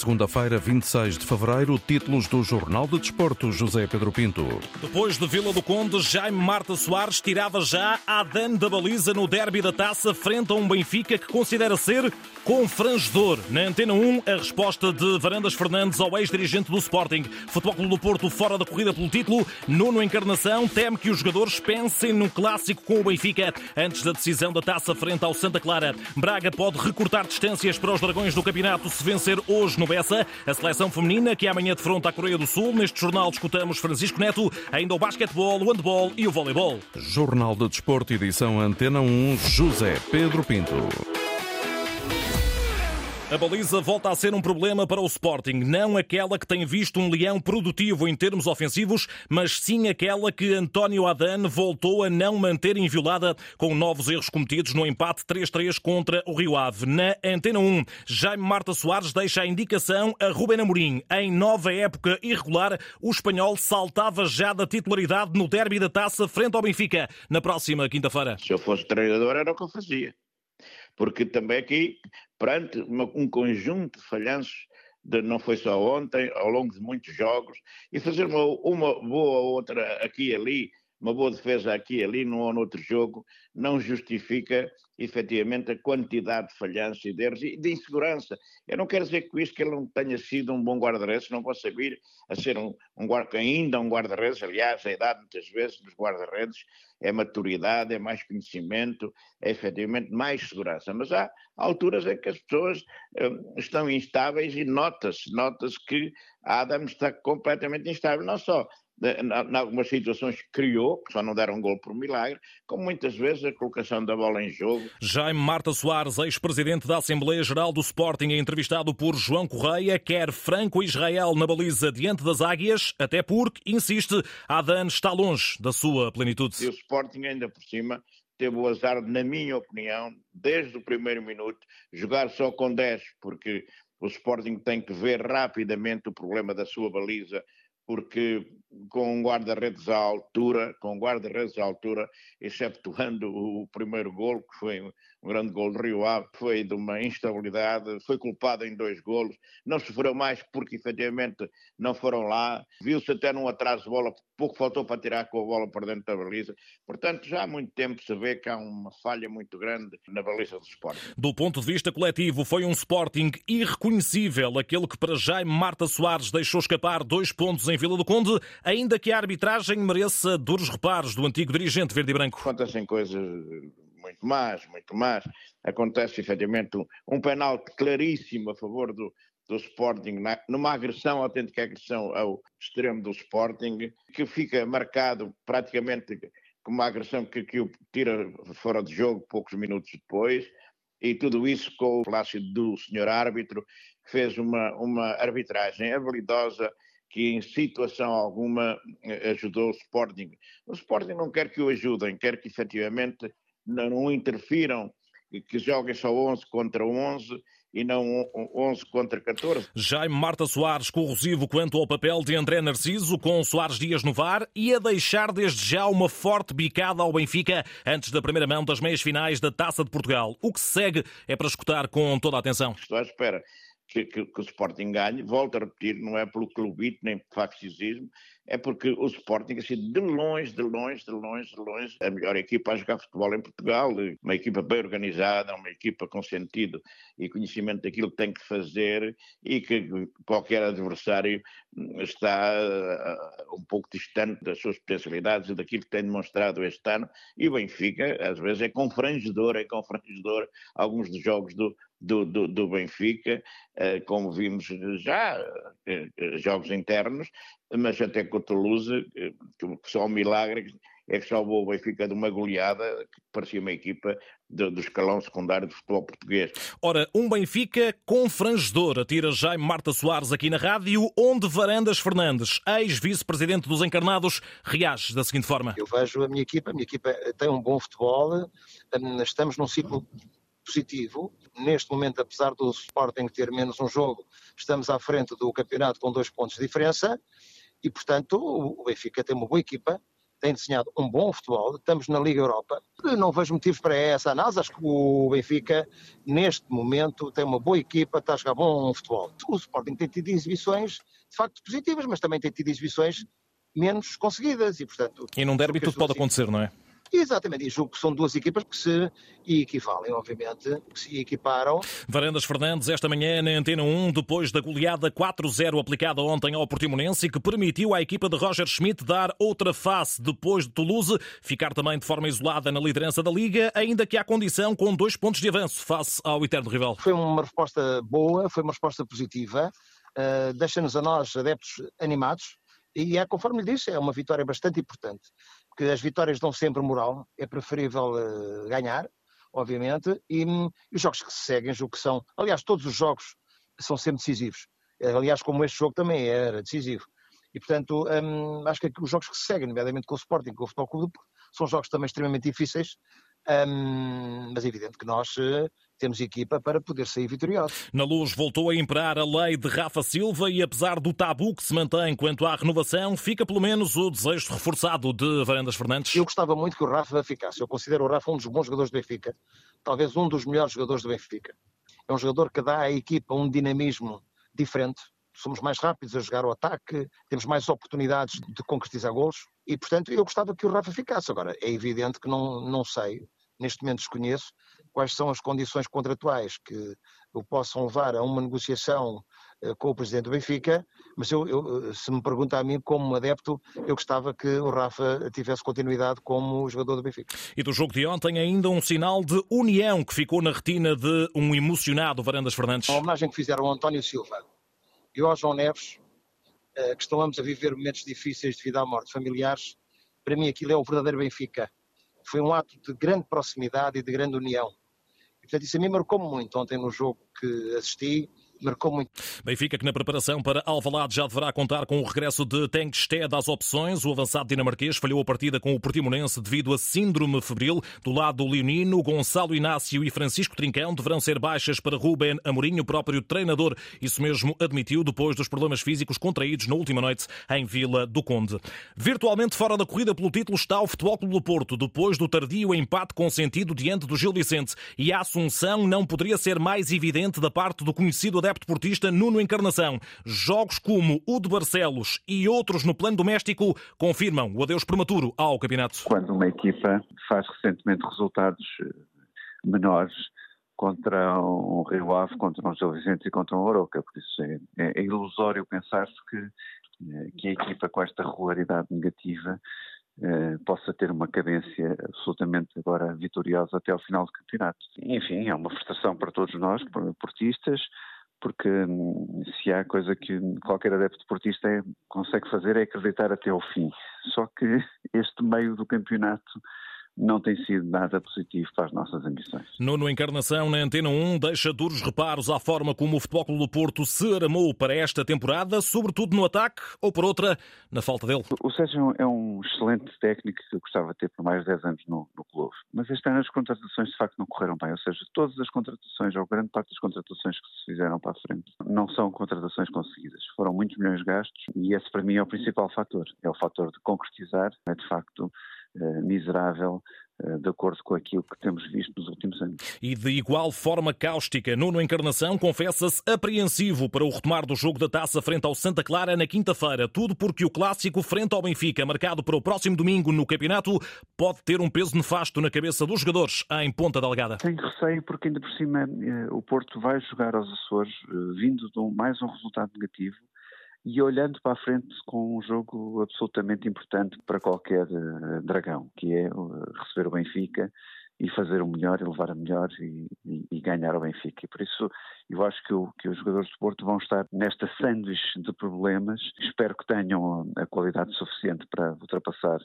segunda-feira, 26 de fevereiro, títulos do Jornal de Desporto, José Pedro Pinto. Depois de Vila do Conde, Jaime Marta Soares tirava já a Dan da baliza no derby da taça frente a um Benfica que considera ser confrangedor. Na Antena 1, a resposta de Varandas Fernandes ao ex-dirigente do Sporting. Futebol Clube do Porto fora da corrida pelo título. Nuno Encarnação teme que os jogadores pensem no clássico com o Benfica antes da decisão da taça frente ao Santa Clara. Braga pode recortar distâncias para os Dragões do Campeonato se vencer hoje no A seleção feminina que amanhã defronta a Coreia do Sul. Neste jornal discutamos Francisco Neto, ainda o basquetebol, o handball e o voleibol. Jornal de Desporto, edição Antena 1, José Pedro Pinto. A baliza volta a ser um problema para o Sporting, não aquela que tem visto um leão produtivo em termos ofensivos, mas sim aquela que António Adan voltou a não manter inviolada com novos erros cometidos no empate 3-3 contra o Rio Ave. Na Antena 1, Jaime Marta Soares deixa a indicação a Ruben Amorim. Em nova época irregular, o espanhol saltava já da titularidade no derby da taça frente ao Benfica, na próxima quinta-feira. Se eu fosse treinador era o que eu fazia porque também aqui, perante uma, um conjunto de falhanços, de, não foi só ontem, ao longo de muitos jogos, e fazer uma, uma boa outra aqui e ali, uma boa defesa aqui e ali, num ou noutro jogo, não justifica efetivamente a quantidade de falhanças e de erros e de insegurança. Eu não quero dizer com isto que ele não tenha sido um bom guarda-redes, não possa vir a ser um, um guarda, ainda um guarda-redes, aliás, a idade muitas vezes dos guarda-redes é maturidade, é mais conhecimento, é efetivamente mais segurança. Mas há alturas em que as pessoas um, estão instáveis e nota-se, nota-se que Adam está completamente instável, não só em algumas situações criou, que só não deram um gol por milagre, como muitas vezes a colocação da bola em jogo. Jaime Marta Soares, ex-presidente da Assembleia Geral do Sporting, é entrevistado por João Correia, quer Franco Israel na baliza diante das águias, até porque, insiste, Adan está longe da sua plenitude. E o Sporting ainda por cima teve o azar, na minha opinião, desde o primeiro minuto, jogar só com 10, porque o Sporting tem que ver rapidamente o problema da sua baliza porque com um guarda-redes à altura, com um guarda-redes à altura, exceptuando o primeiro gol, que foi um grande gol do Rio Ave, foi de uma instabilidade, foi culpado em dois golos, não sofreu mais porque efetivamente não foram lá, viu-se até num atraso de bola, pouco faltou para tirar com a bola para dentro da baliza, portanto já há muito tempo se vê que há uma falha muito grande na baliza do Sporting. Do ponto de vista coletivo, foi um Sporting irreconhecível, aquele que para Jaime Marta Soares deixou escapar dois pontos em Vila do Conde, ainda que a arbitragem mereça duros reparos do antigo dirigente verde e branco. Acontecem coisas muito mais, muito mais. Acontece efetivamente um, um penalti claríssimo a favor do, do Sporting, numa agressão, autêntica agressão ao extremo do Sporting, que fica marcado praticamente como uma agressão que, que o tira fora de jogo poucos minutos depois, e tudo isso com o plácido do senhor árbitro, que fez uma, uma arbitragem habilidosa que em situação alguma eh, ajudou o Sporting. O Sporting não quer que o ajudem, quer que efetivamente não interfiram, que joguem só 11 contra 11 e não 11 contra 14. Jaime Marta Soares corrosivo quanto ao papel de André Narciso, com Soares Dias no VAR e a deixar desde já uma forte bicada ao Benfica antes da primeira mão das meias finais da Taça de Portugal. O que se segue é para escutar com toda a atenção. Estou à espera que, que, que, o Sporting ganhe. Volto a repetir, não é pelo clubite nem por faccismo, é porque o Sporting, assim, de longe, de longe, de longe, de longe, a melhor equipa a jogar futebol em Portugal, uma equipa bem organizada, uma equipa com sentido e conhecimento daquilo que tem que fazer e que qualquer adversário está uh, um pouco distante das suas potencialidades e daquilo que tem demonstrado este ano. E o Benfica, às vezes, é confrangedor, é confrangedor alguns dos jogos do, do, do, do Benfica, uh, como vimos já, uh, jogos internos, mas até com o Toulouse, que só um milagre é que salvou o Benfica de uma goleada que parecia uma equipa do, do escalão secundário do futebol português. Ora, um Benfica confrangedor, atira Jaime Marta Soares aqui na rádio, onde Varandas Fernandes, ex-vice-presidente dos Encarnados, reage da seguinte forma. Eu vejo a minha equipa, a minha equipa tem um bom futebol, hum, estamos num ciclo positivo. Neste momento, apesar do Sporting ter menos um jogo, estamos à frente do campeonato com dois pontos de diferença e, portanto, o Benfica tem uma boa equipa, tem desenhado um bom futebol, estamos na Liga Europa. Não vejo motivos para essa análise, acho que o Benfica, neste momento, tem uma boa equipa, está a jogar bom futebol. O Sporting tem tido exibições, de facto, positivas, mas também tem tido exibições menos conseguidas e, portanto... E num derby tudo pode acontecer, não é? Exatamente, e julgo que são duas equipas que se equivalem, obviamente, que se equiparam. Varandas Fernandes, esta manhã na Antena 1, depois da goleada 4-0 aplicada ontem ao Portimonense e que permitiu à equipa de Roger Schmidt dar outra face depois de Toulouse, ficar também de forma isolada na liderança da Liga, ainda que há condição com dois pontos de avanço face ao eterno rival. Foi uma resposta boa, foi uma resposta positiva, uh, deixa-nos a nós, adeptos, animados, e é conforme lhe disse, é uma vitória bastante importante que as vitórias dão sempre moral, é preferível uh, ganhar, obviamente, e, e, os jogos que se seguem, julgo que são, aliás, todos os jogos são sempre decisivos. Aliás, como este jogo também era decisivo. E, portanto, um, acho que os jogos que se seguem, nomeadamente com o Sporting, com o Futebol Clube, são jogos também extremamente difíceis, um, mas é evidente que nós uh, temos equipa para poder sair vitorioso. Na luz voltou a imperar a lei de Rafa Silva e apesar do tabu que se mantém quanto à renovação, fica pelo menos o desejo reforçado de Varandas Fernandes. Eu gostava muito que o Rafa ficasse. Eu considero o Rafa um dos bons jogadores do Benfica, talvez um dos melhores jogadores do Benfica. É um jogador que dá à equipa um dinamismo diferente, somos mais rápidos a jogar o ataque, temos mais oportunidades de concretizar golos e, portanto, eu gostava que o Rafa ficasse. Agora, é evidente que não, não sei, neste momento desconheço, quais são as condições contratuais que o possam levar a uma negociação uh, com o Presidente do Benfica, mas eu, eu, se me pergunta a mim, como adepto, eu gostava que o Rafa tivesse continuidade como jogador do Benfica. E do jogo de ontem ainda um sinal de união que ficou na retina de um emocionado Varandas Fernandes. A homenagem que fizeram ao António Silva e ao João Neves, uh, que estão ambos a viver momentos difíceis devido à morte familiares, para mim aquilo é o verdadeiro Benfica. Foi um ato de grande proximidade e de grande união. E, portanto, isso a mim marcou-me muito ontem no jogo que assisti marcou muito. Benfica que na preparação para Alvalade já deverá contar com o regresso de Tengsted às opções. O avançado dinamarquês falhou a partida com o Portimonense devido a síndrome febril. Do lado do leonino, Gonçalo Inácio e Francisco Trincão deverão ser baixas para Ruben Amorim, o próprio treinador. Isso mesmo admitiu depois dos problemas físicos contraídos na última noite em Vila do Conde. Virtualmente fora da corrida pelo título está o Futebol Clube do Porto, depois do tardio empate consentido diante do Gil Vicente. E a Assunção não poderia ser mais evidente da parte do conhecido adepto adepto portista Nuno Encarnação. Jogos como o de Barcelos e outros no plano doméstico confirmam o adeus prematuro ao campeonato. Quando uma equipa faz recentemente resultados eh, menores, contra um Rio Ave, contra um Gil Vicente e contra um Oroca. Por isso é, é, é ilusório pensar-se que, eh, que a equipa com esta regularidade negativa eh, possa ter uma cadência absolutamente agora vitoriosa até ao final do campeonato. Enfim, é uma frustração para todos nós, portistas, porque hum, se há coisa que qualquer adepto deportista é, consegue fazer é acreditar até ao fim. Só que este meio do campeonato não tem sido nada positivo para as nossas ambições. Nuno Encarnação, na Antena 1, deixa duros reparos à forma como o Futebol Clube do Porto se armou para esta temporada, sobretudo no ataque ou por outra, na falta dele. O Sérgio é um excelente técnico que eu gostava de ter por mais de 10 anos no, no clube, mas este ano as contratações de facto não correram bem, ou seja, todas as contratações, ou grande parte das contratações que se fizeram para a frente, não são contratações conseguidas. Foram muitos milhões gastos e esse para mim é o principal fator. É o fator de concretizar, é de facto miserável eh, de acordo com aquilo que temos visto nos últimos anos. E de igual forma cáustica, Nuno Encarnação confessa-se apreensivo para o retomar do jogo da taça frente ao Santa Clara na quinta-feira. Tudo porque o clássico frente ao Benfica, marcado para o próximo domingo no campeonato, pode ter um peso nefasto na cabeça dos jogadores em Ponta Delgada. Tenho receio porque ainda por cima eh, o Porto vai jogar aos Açores vindo de mais um resultado negativo e olhando para a frente com um jogo absolutamente importante para qualquer uh, dragão, que é uh, receber o Benfica e fazer o melhor e levar a melhor e, e, e, ganhar o Benfica. E por isso eu acho que, o, que os jogadores de Porto vão estar nesta sanduíche de problemas. Espero que tenham a qualidade suficiente para ultrapassar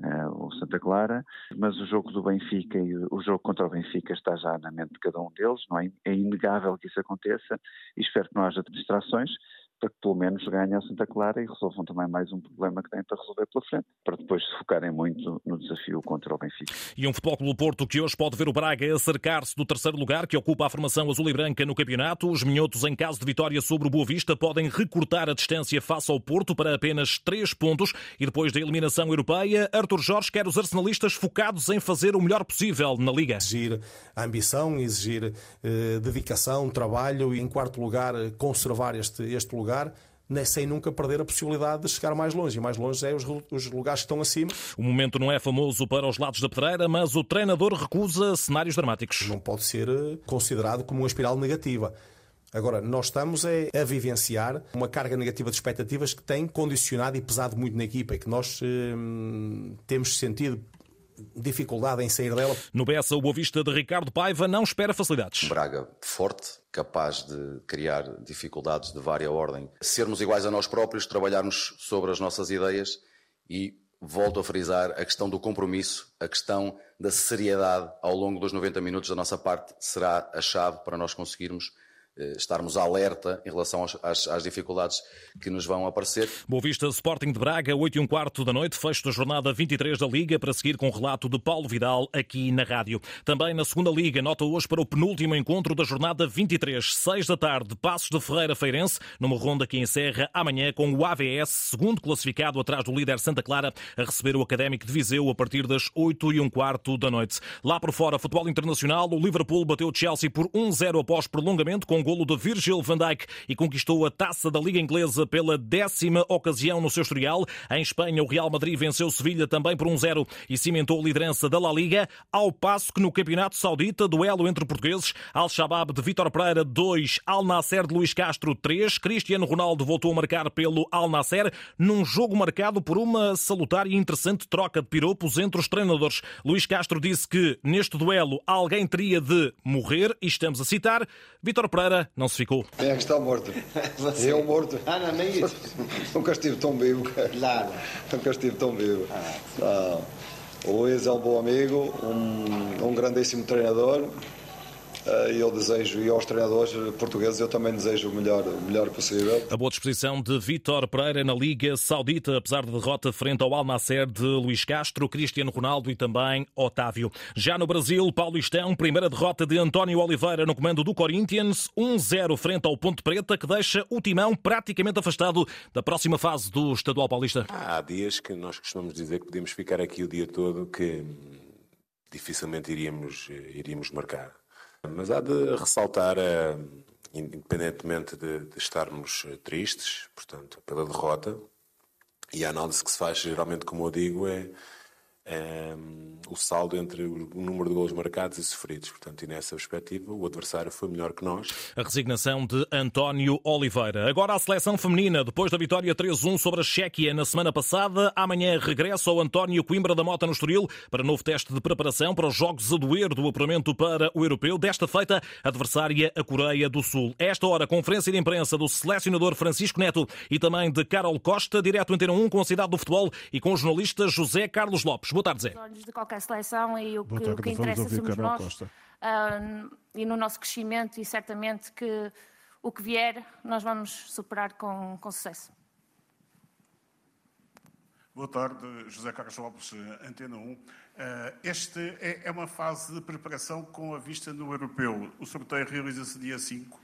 Uh, o Santa Clara, mas o jogo do Benfica e o jogo contra o Benfica está já na mente de cada um deles, não é? É inegável que isso aconteça e espero que não haja distrações, para que pelo menos ganhem a Santa Clara e resolvam também mais um problema que têm para resolver pela frente, para depois se focarem muito no desafio contra o Benfica. E um Futebol Clube Porto que hoje pode ver o Braga acercar-se do terceiro lugar, que ocupa a formação azul e branca no campeonato. Os minhotos, em caso de vitória sobre o Boa Vista, podem recortar a distância face ao Porto para apenas três pontos. E depois da eliminação europeia, Arthur Jorge quer os arsenalistas focados em fazer o melhor possível na Liga. Exigir ambição, exigir eh, dedicação, trabalho e, em quarto lugar, conservar este, este lugar sem nunca perder a possibilidade de chegar mais longe. E mais longe é os, os lugares que estão acima. O momento não é famoso para os lados da pedreira, mas o treinador recusa cenários dramáticos. Não pode ser eh, considerado como uma espiral negativa. Agora, nós estamos é a vivenciar uma carga negativa de expectativas que tem condicionado e pesado muito na equipa e que nós hum, temos sentido dificuldade em sair dela. No Bessa, o Boa Vista de Ricardo Paiva não espera facilidades. Braga forte, capaz de criar dificuldades de vária ordem. Sermos iguais a nós próprios, trabalharmos sobre as nossas ideias e volto a frisar a questão do compromisso, a questão da seriedade ao longo dos 90 minutos da nossa parte será a chave para nós conseguirmos estarmos alerta em relação às, às, dificuldades que nos vão aparecer. Boa Vista Sporting de Braga, 8 e um quarto da noite, fecho da jornada 23 da Liga, para seguir com o relato de Paulo Vidal aqui na rádio. Também na segunda Liga, nota hoje para o penúltimo encontro da jornada 23, 6 da tarde, Passos de Ferreira Feirense, numa ronda que encerra amanhã com o AVS, segundo classificado atrás do líder Santa Clara, a receber o Académico de Viseu a partir das 8 e um quarto da noite. Lá por fora, futebol internacional, o Liverpool bateu o Chelsea por 1-0 após prolongamento, com golo de Virgil van Dijk e conquistou a taça da Liga Inglesa pela décima ocasião no seu historial. Em Espanha, o Real Madrid venceu Sevilha também por 1-0 e cimentou a liderança da La Liga, ao passo que no Campeonato Saudita, duelo entre portugueses, Al-Shabaab de Vítor Pereira 2, Al Nasser de Luís Castro 3, Cristiano Ronaldo voltou a marcar pelo Al Nasser num jogo marcado por uma salutar e interessante troca de piropos entre os treinadores. Luís Castro disse que neste duelo alguém teria de morrer, e estamos a citar, Vítor Pereira não se ficou. Quem é que está morto? Você. Eu morto? Ah, não, nem isso. Nunca estive tão vivo, cara. Claro. Nunca estive tão vivo. Ah. O Luís é um bom amigo, um, um grandíssimo treinador. Eh, e eu desejo, e aos treinadores portugueses, eu também desejo o melhor, o melhor possível. A boa disposição de Vítor Pereira na Liga Saudita, apesar de derrota frente ao Al Nasser de Luís Castro, Cristiano Ronaldo e também Otávio. Já no Brasil, Paulistão, primeira derrota de António Oliveira no comando do Corinthians, 1-0 frente ao Ponte Preta, que deixa o timão praticamente afastado da próxima fase do Estadual Paulista. Há dias que nós costumamos dizer que podíamos ficar aqui o dia todo, que dificilmente iríamos, iríamos marcar. Mas há de ressaltar, eh, independentemente de, de estarmos tristes, portanto, pela derrota, e a análise que se faz geralmente, como eu digo, é um, o saldo entre o número de gols marcados e sofridos. Portanto, e nessa perspectiva, o adversário foi melhor que nós. A resignação de António Oliveira. Agora a seleção feminina, depois da vitória 3-1 sobre a Chequia na semana passada, amanhã regressa ao António Coimbra da Mota no Estoril para novo teste de preparação para os Jogos a doer do apuramento para o Europeu. Desta feita, adversária a Coreia do Sul. Esta hora, conferência de imprensa do selecionador Francisco Neto e também de Carol Costa, direto em 1 com a cidade do futebol e com o jornalista José Carlos Lopes. Boa tarde, Zé. olhos de qualquer seleção e o que, tarde, o que interessa somos nós uh, e no nosso crescimento e certamente que o que vier nós vamos superar com, com sucesso. Boa tarde, José Carlos Lopes, Antena 1. Eh, este é, é uma fase de preparação com a vista no europeu. O sorteio realiza-se dia 5.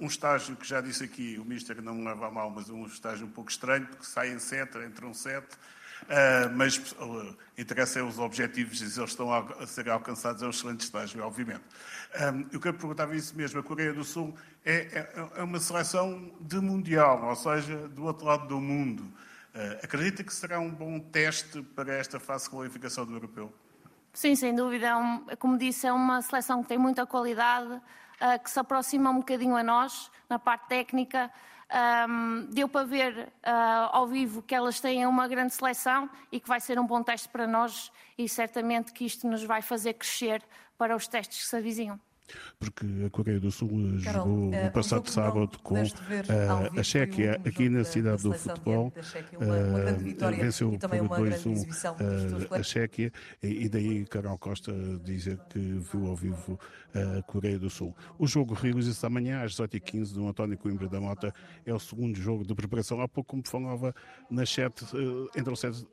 Um, estágio que já disse aqui, o Ministro não leva a mal, mas um estágio um pouco estranho, porque sai em sete, entre um sete Uh, mas uh, interessa é os objetivos e se eles estão a, ser alcançados é um excelente estágio, obviamente. Um, eu quero perguntar isso mesmo. A Coreia do Sul é, é, é, uma seleção de mundial, ou seja, do outro lado do mundo. Uh, acredita que será um bom teste para esta fase de qualificação do europeu? Sim, sem dúvida. É um, como disse, é uma seleção que tem muita qualidade, uh, que se aproxima um bocadinho a nós na parte técnica. Um, deu para ver uh, ao vivo que elas têm uma grande seleção e que vai ser um bom teste para nós e certamente que isto nos vai fazer crescer para os testes que se avizinham. Porque a Coreia do Sul Carol, jogou uh, no passado um sábado com uh, a Chequia aqui na cidade do futebol. Uh, venceu por 2-1 a Chequia e, e daí Carol Costa dizer que viu ao vivo a Coreia do Sul. O jogo realiza-se amanhã às 18h15 do António Coimbra da Mota. É o segundo jogo de preparação. Há pouco, como falava na chat, entre o set,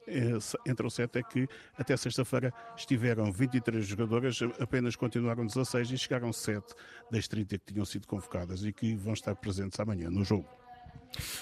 entre o set é que até sexta-feira estiveram 23 jogadoras, apenas continuaram 16 e chegaram 7 das 30 que tinham sido convocadas e que vão estar presentes amanhã no jogo.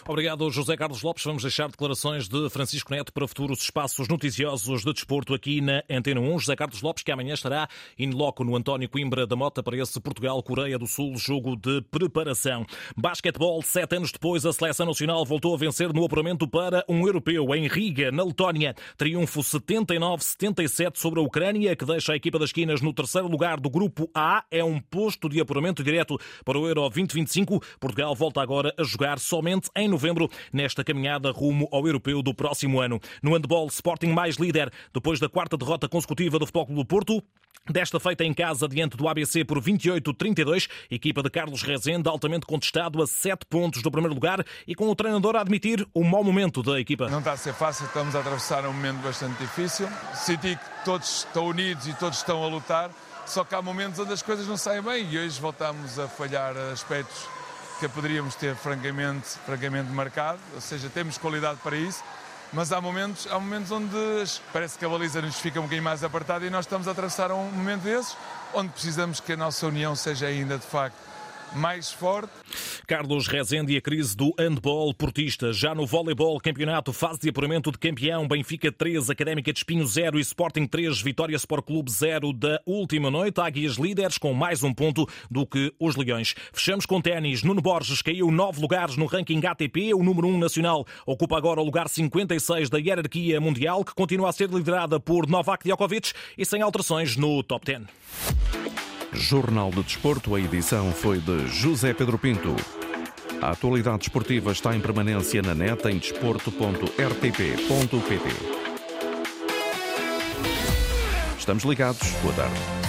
Obrigado, José Carlos Lopes. Vamos deixar declarações de Francisco Neto para futuros espaços noticiosos de desporto aqui na Antena 1. José Carlos Lopes, que amanhã estará in loco no António Coimbra da Mota para esse Portugal-Coreia do Sul, jogo de preparação. Basquetebol, sete anos depois, a seleção nacional voltou a vencer no apuramento para um europeu em Riga, na Letónia. Triunfo 79-77 sobre a Ucrânia, que deixa a equipa das esquinas no terceiro lugar do grupo A. É um posto de apuramento direto para o Euro 2025. Portugal volta agora a jogar somente em novembro, nesta caminhada rumo ao europeu do próximo ano. No handball, Sporting mais líder, depois da quarta derrota consecutiva do Futebol Clube do Porto. Desta feita em casa diante do ABC por 28-32, equipa de Carlos Rezende altamente contestado a 7 pontos do primeiro lugar e com o treinador a admitir o mau momento da equipa. Não está a ser fácil, estamos a atravessar um momento bastante difícil. Senti que todos estão unidos e todos estão a lutar, só que há momentos onde as coisas não saem bem e hoje voltamos a falhar aspectos que poderíamos ter francamente, francamente marcado, ou seja, temos qualidade para isso, mas há momentos, há momentos onde parece que a baliza nos fica um bocadinho mais apertada e nós estamos a atravessar um momento desses, onde precisamos que a nossa união seja ainda de facto mais forte. Carlos Rezende e a crise do handball portista. Já no voleibol, campeonato, fase de apuramento de campeão, Benfica 3, Académica de Espinho 0 e Sporting 3, Vitória Sport Clube 0 da última noite. Águias líderes com mais um ponto do que os Leões. Fechamos com ténis. Nuno Borges caiu nove lugares no ranking ATP. O número 1 nacional ocupa agora o lugar 56 da hierarquia mundial, que continua a ser liderada por Novak Djokovic e sem alterações no top 10. Jornal de Desporto, a edição foi de José Pedro Pinto. A atualidade esportiva está em permanência na net em desporto.rtp.pt. Estamos ligados. Boa tarde.